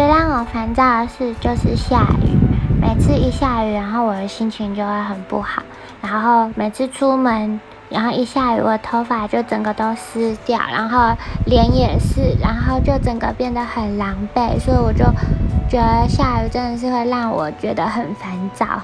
最让我烦躁的事就是下雨每次一下雨然后我的心情就会很不好然后每次出门然后一下雨我头发就整个都湿掉然后脸也是然后就整个变得很狼狈所以我就觉得下雨真的是会让我觉得很烦躁。